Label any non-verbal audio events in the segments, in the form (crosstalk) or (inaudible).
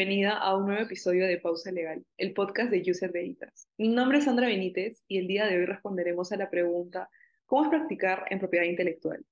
bienvenida a un nuevo episodio de Pausa Legal, el podcast de User Veritas. Mi nombre es Sandra Benítez y el día de hoy responderemos a la pregunta ¿Cómo es practicar en propiedad intelectual?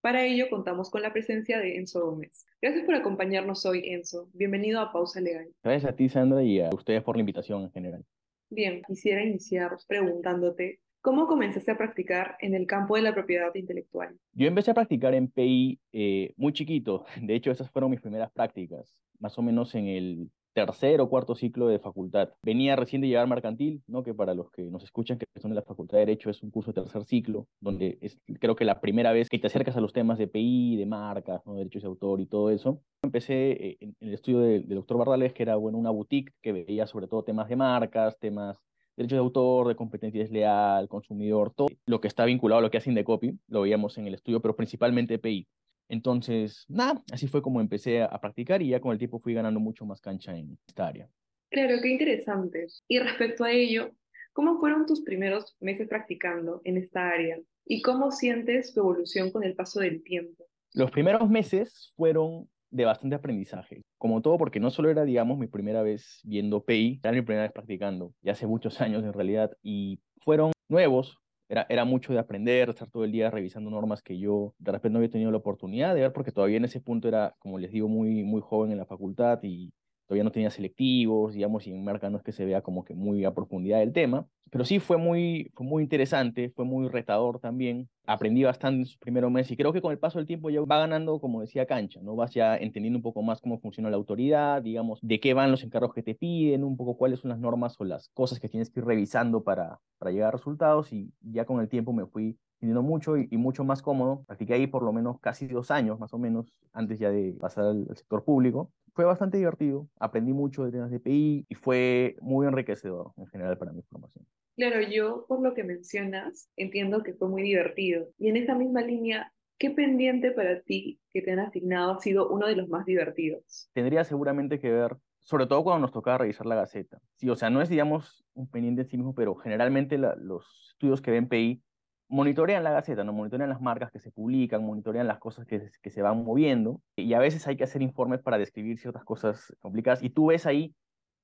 Para ello contamos con la presencia de Enzo Gómez. Gracias por acompañarnos hoy, Enzo. Bienvenido a Pausa Legal. Gracias a ti, Sandra, y a ustedes por la invitación en general. Bien, quisiera iniciar preguntándote ¿Cómo comenzaste a practicar en el campo de la propiedad intelectual? Yo empecé a practicar en PI eh, muy chiquito. (laughs) De hecho, esas fueron mis primeras prácticas, más o menos en el tercer o cuarto ciclo de facultad. Venía recién de llegar mercantil, ¿no? que para los que nos escuchan que son de la Facultad de Derecho es un curso de tercer ciclo, donde es creo que la primera vez que te acercas a los temas de PI, de marcas, ¿no? derechos de autor y todo eso. Empecé eh, en, el estudio del doctor Bardales, que era bueno, una boutique que veía sobre todo temas de marcas, temas derechos de autor, de competencia desleal, consumidor, todo lo que está vinculado a lo que hace Indecopy, lo veíamos en el estudio, pero principalmente PI. Entonces, nada, así fue como empecé a, practicar y ya con el tiempo fui ganando mucho más cancha en esta área. Claro, qué interesante. Y respecto a ello, ¿cómo fueron tus primeros meses practicando en esta área? ¿Y cómo sientes tu evolución con el paso del tiempo? Los primeros meses fueron de bastante aprendizaje. Como todo, porque no solo era, digamos, mi primera vez viendo PI, era mi primera vez practicando, ya hace muchos años en realidad, y fueron nuevos, era, era mucho de aprender, estar todo el día revisando normas que yo de repente no había tenido la oportunidad de ver, porque todavía en ese punto era, como les digo, muy, muy joven en la facultad y todavía no tenía selectivos, digamos, y en marca no es que se vea como que muy a profundidad el tema, pero sí fue muy, fue muy interesante, fue muy retador también, aprendí bastante en sus primeros meses y creo que con el paso del tiempo ya va ganando, como decía, cancha, ¿no? Vas ya entendiendo un poco más cómo funciona la autoridad, digamos, de qué van los encargos que te piden, un poco cuáles son las normas o las cosas que tienes que ir revisando para, para llegar a resultados y ya con el tiempo me fui entendiendo mucho y, mucho más cómodo. Practiqué ahí por lo menos casi dos años, más o menos, antes ya de pasar al sector público fue bastante divertido, aprendí mucho de temas de PI y fue muy enriquecedor en general para mi formación. Claro, yo por lo que mencionas entiendo que fue muy divertido. Y en esa misma línea, ¿qué pendiente para ti que te han asignado ha sido uno de los más divertidos? Tendría seguramente que ver, sobre todo cuando nos tocaba revisar la Gaceta. Sí, o sea, no es, digamos, un pendiente en sí mismo, pero generalmente los estudios que ven PI monitorean la Gaceta, ¿no? monitorean las marcas que se publican, monitorean las cosas que, que se van moviendo y a veces hay que hacer informes para describir ciertas cosas complicadas y tú ves ahí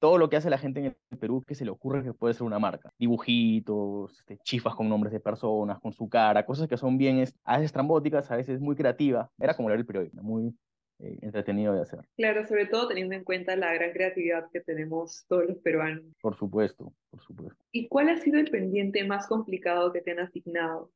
todo lo que hace la gente en el Perú que se le ocurre que puede ser una marca. Dibujitos, este, chifas con nombres de personas, con su cara, cosas que son bien, a veces trambóticas, a veces muy creativas. Era como leer el periódico, muy, eh, entretenido de hacer. Claro, sobre todo teniendo en cuenta la gran creatividad que tenemos todos los peruanos. Por supuesto, por supuesto. ¿Y cuál ha sido el pendiente más complicado que te han asignado?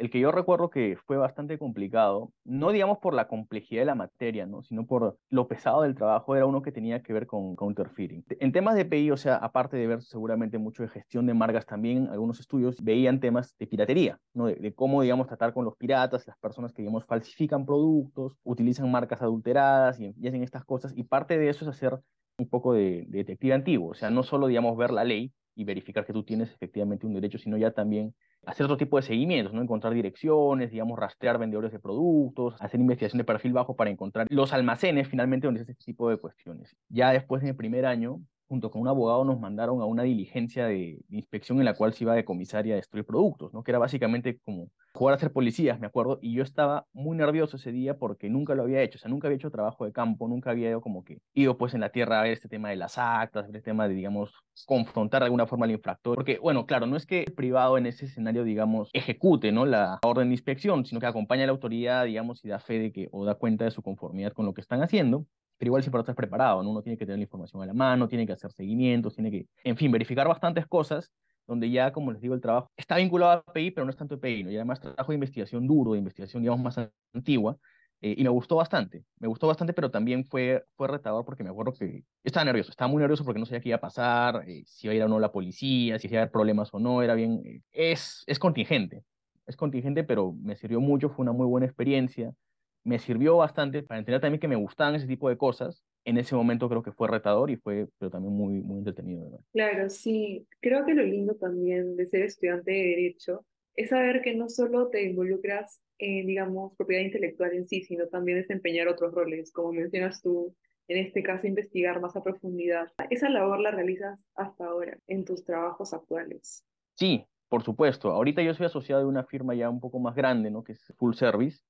el que yo recuerdo que fue bastante complicado, no digamos por la complejidad de la materia, ¿no? sino por lo pesado del trabajo, era uno que tenía que ver con counterfeiting. En temas de PI, o sea, aparte de ver seguramente mucho de gestión de marcas, también algunos estudios veían temas de piratería, ¿no? de, cómo, digamos, tratar con los piratas, las personas que, digamos, falsifican productos, utilizan marcas adulteradas y, hacen estas cosas, y parte de eso es hacer un poco de, de detective antiguo, o sea, no solo, digamos, ver la ley y verificar que tú tienes efectivamente un derecho, sino ya también hacer otro tipo de seguimientos, ¿no? Encontrar direcciones, digamos, rastrear vendedores de productos, hacer investigación de perfil bajo para encontrar los almacenes finalmente donde hace este tipo de cuestiones. Ya después de primer año, junto con un abogado nos mandaron a una diligencia de, inspección en la cual se iba de comisaria a destruir productos, ¿no? que era básicamente como jugar a ser policías, me acuerdo, y yo estaba muy nervioso ese día porque nunca lo había hecho, o sea, nunca había hecho trabajo de campo, nunca había ido como que ido pues en la tierra a ver este tema de las actas, ver este tema de, digamos, confrontar de alguna forma al infractor, porque, bueno, claro, no es que el privado en ese escenario, digamos, ejecute, ¿no? La orden de inspección, sino que acompaña a la autoridad, digamos, y da fe de que, o da cuenta de su conformidad con lo que están haciendo, pero igual siempre estás preparado, ¿no? Uno tiene que tener la información a la mano, tiene que hacer seguimientos, tiene que, en fin, verificar bastantes cosas, donde ya, como les digo, el trabajo está vinculado a PI, pero no es tanto PI, ¿no? Y además trabajo de investigación duro, de investigación, digamos, más antigua, eh, y me gustó bastante, me gustó bastante, pero también fue, fue retador porque me acuerdo que estaba nervioso, estaba muy nervioso porque no sabía qué iba a pasar, eh, si iba a ir o no la policía, si iba a haber problemas o no, era bien, eh, es, es contingente, es contingente, pero me sirvió mucho, fue una muy buena experiencia, me sirvió bastante para entender también que me gustaban ese tipo de cosas. En ese momento creo que fue retador y fue, pero también muy, muy entretenido. ¿verdad? Claro, sí. Creo que lo lindo también de ser estudiante de Derecho es saber que no solo te involucras en, digamos, propiedad intelectual en sí, sino también desempeñar otros roles, como mencionas tú, en este caso, investigar más a profundidad. Esa labor la realizas hasta ahora en tus trabajos actuales. Sí, por supuesto. Ahorita yo soy asociado de una firma ya un poco más grande, ¿no? Que es Full Service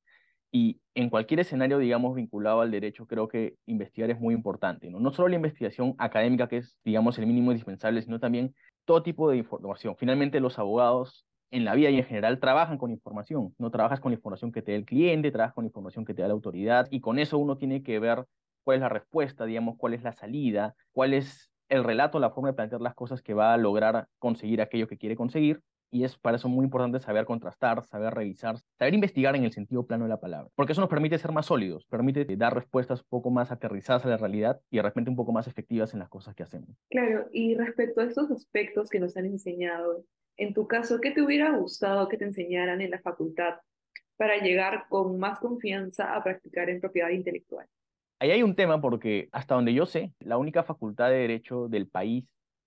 Y en cualquier escenario, digamos, vinculado al derecho, creo que investigar es muy importante, ¿no? No solo la investigación académica, que es, digamos, el mínimo indispensable, sino también todo tipo de información. Finalmente, los abogados en la vida y en general trabajan con información. No trabajas con la información que te da el cliente, trabajas con la información que te da la autoridad y con eso uno tiene que ver cuál es la respuesta, digamos, cuál es la salida, cuál es el relato, la forma de plantear las cosas que va a lograr conseguir aquello que quiere conseguir. Y es para eso muy importante saber contrastar, saber revisar, saber investigar en el sentido plano de la palabra. Porque eso nos permite ser más sólidos, permite dar respuestas un poco más aterrizadas a la realidad y de repente un poco más efectivas en las cosas que hacemos. Claro, y respecto a estos aspectos que nos han enseñado, en tu caso, ¿qué te hubiera gustado que te enseñaran en la facultad para llegar con más confianza a practicar en propiedad intelectual? Ahí hay un tema porque hasta donde yo sé, la única facultad de derecho del país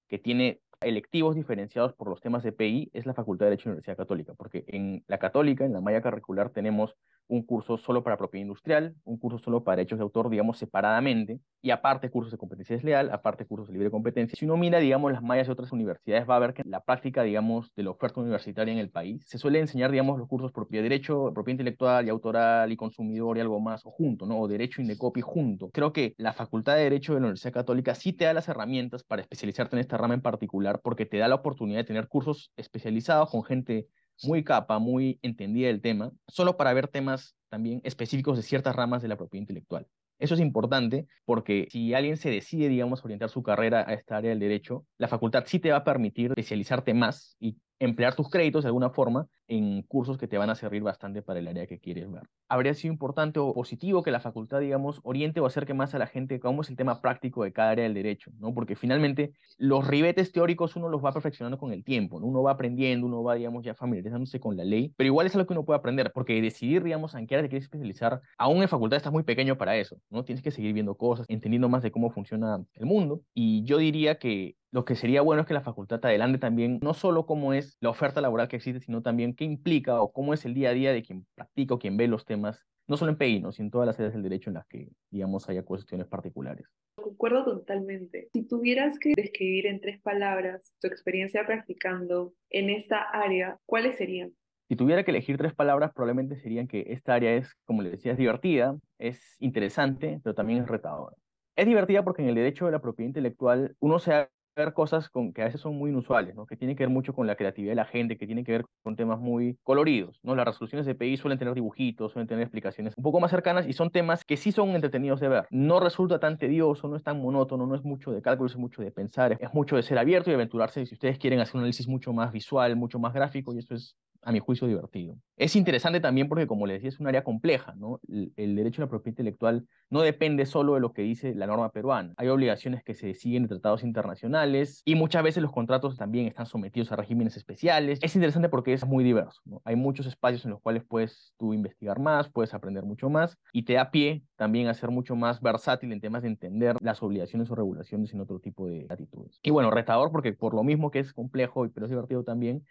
que tiene electivos diferenciados por los temas de PI es la Facultad de Derecho de la Universidad Católica, porque en la Católica, en la malla curricular, tenemos un curso solo para propiedad industrial, un curso solo para derechos de autor, digamos, separadamente, y aparte cursos de competencia desleal, aparte cursos de libre competencia. Si uno mira, digamos, las mallas de otras universidades, va a ver que la práctica, digamos, de la oferta universitaria en el país, se suele enseñar, digamos, los cursos propiedad de derecho, propiedad intelectual y autoral y consumidor y algo más, o junto, ¿no? O derecho copy junto. Creo que la Facultad de Derecho de la Universidad Católica sí te da las herramientas para especializarte en esta rama en particular, porque te da la oportunidad de tener cursos especializados con gente muy capa, muy entendida del tema, solo para ver temas también específicos de ciertas ramas de la propiedad intelectual. Eso es importante porque si alguien se decide, digamos, orientar su carrera a esta área del derecho, la facultad sí te va a permitir especializarte más y emplear tus créditos de alguna forma en cursos que te van a servir bastante para el área que quieres ver. Habría sido importante o positivo que la facultad, digamos, oriente o acerque más a la gente cómo es el tema práctico de cada área del derecho, ¿no? Porque finalmente los ribetes teóricos uno los va perfeccionando con el tiempo, ¿no? Uno va aprendiendo, uno va, digamos, ya familiarizándose con la ley, pero igual es algo que uno puede aprender, porque decidir, digamos, en qué área te quieres especializar, aún en facultad estás muy pequeño para eso, ¿no? Tienes que seguir viendo cosas, entendiendo más de cómo funciona el mundo, y yo diría que lo que sería bueno es que la facultad te adelante también, no solo cómo es la oferta laboral que existe, sino también qué implica o cómo es el día a día de quien practica o quien ve los temas, no solo en PI, sino en todas las áreas del derecho en las que, digamos, haya cuestiones particulares. Concuerdo totalmente. Si tuvieras que describir en tres palabras tu experiencia practicando en esta área, ¿cuáles serían? Si tuviera que elegir tres palabras, probablemente serían que esta área es, como le decía, es divertida, es interesante, pero también es retadora. Es divertida porque en el derecho de la propiedad intelectual uno se ver cosas con, que a veces son muy inusuales, ¿no? que tienen que ver mucho con la creatividad de la gente, que tienen que ver con temas muy coloridos. ¿no? Las resoluciones de PI suelen tener dibujitos, suelen tener explicaciones un poco más cercanas y son temas que sí son entretenidos de ver. No resulta tan tedioso, no es tan monótono, no es mucho de cálculo, es mucho de pensar, es mucho de ser abierto y aventurarse si ustedes quieren hacer un análisis mucho más visual, mucho más gráfico y eso es a mi juicio, divertido. Es interesante también porque, como les decía, es un área compleja, ¿no? El, derecho a la propiedad intelectual no depende solo de lo que dice la norma peruana. Hay obligaciones que se siguen de tratados internacionales y muchas veces los contratos también están sometidos a regímenes especiales. Es interesante porque es muy diverso, ¿no? Hay muchos espacios en los cuales puedes tú investigar más, puedes aprender mucho más y te da pie también a ser mucho más versátil en temas de entender las obligaciones o regulaciones en otro tipo de actitudes. Y bueno, retador porque por lo mismo que es complejo, pero es divertido también,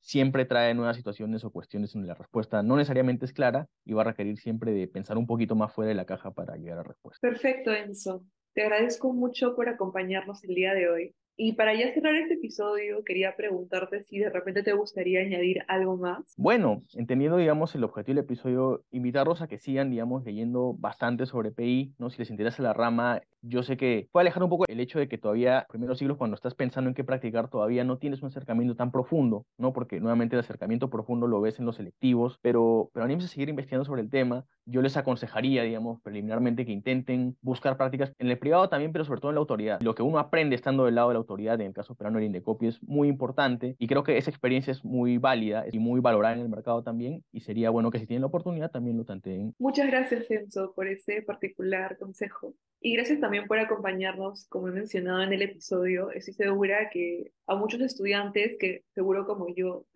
siempre trae nuevas situaciones o cuestiones donde la respuesta no necesariamente es clara y va a requerir siempre de pensar un poquito más fuera de la caja para llegar a respuesta. Perfecto, Enzo. Te agradezco mucho por acompañarnos el día de hoy. Y para ya cerrar este episodio, quería preguntarte si de repente te gustaría añadir algo más. Bueno, entendiendo, digamos, el objetivo del episodio, invitarlos a que sigan, digamos, leyendo bastante sobre PI, ¿no? Si les interesa la rama, yo sé que puede alejar un poco el hecho de que todavía, primeros siglos, cuando estás pensando en qué practicar, todavía no tienes un acercamiento tan profundo, ¿no? Porque nuevamente el acercamiento profundo lo ves en los selectivos, pero, pero anímense a seguir investigando sobre el tema. Yo les aconsejaría, digamos, preliminarmente que intenten buscar prácticas en el privado también, pero sobre todo en la autoridad. Lo que uno aprende estando del lado de la autoridad, en el caso peruano de Indecopy, es muy importante y creo que esa experiencia es muy válida y muy valorada en el mercado también y sería bueno que si tienen la oportunidad también lo tanteen. Muchas gracias, Enzo, por ese particular consejo. Y gracias por acompañarnos, como he mencionado en el episodio. Estoy segura que a muchos estudiantes que seguro como yo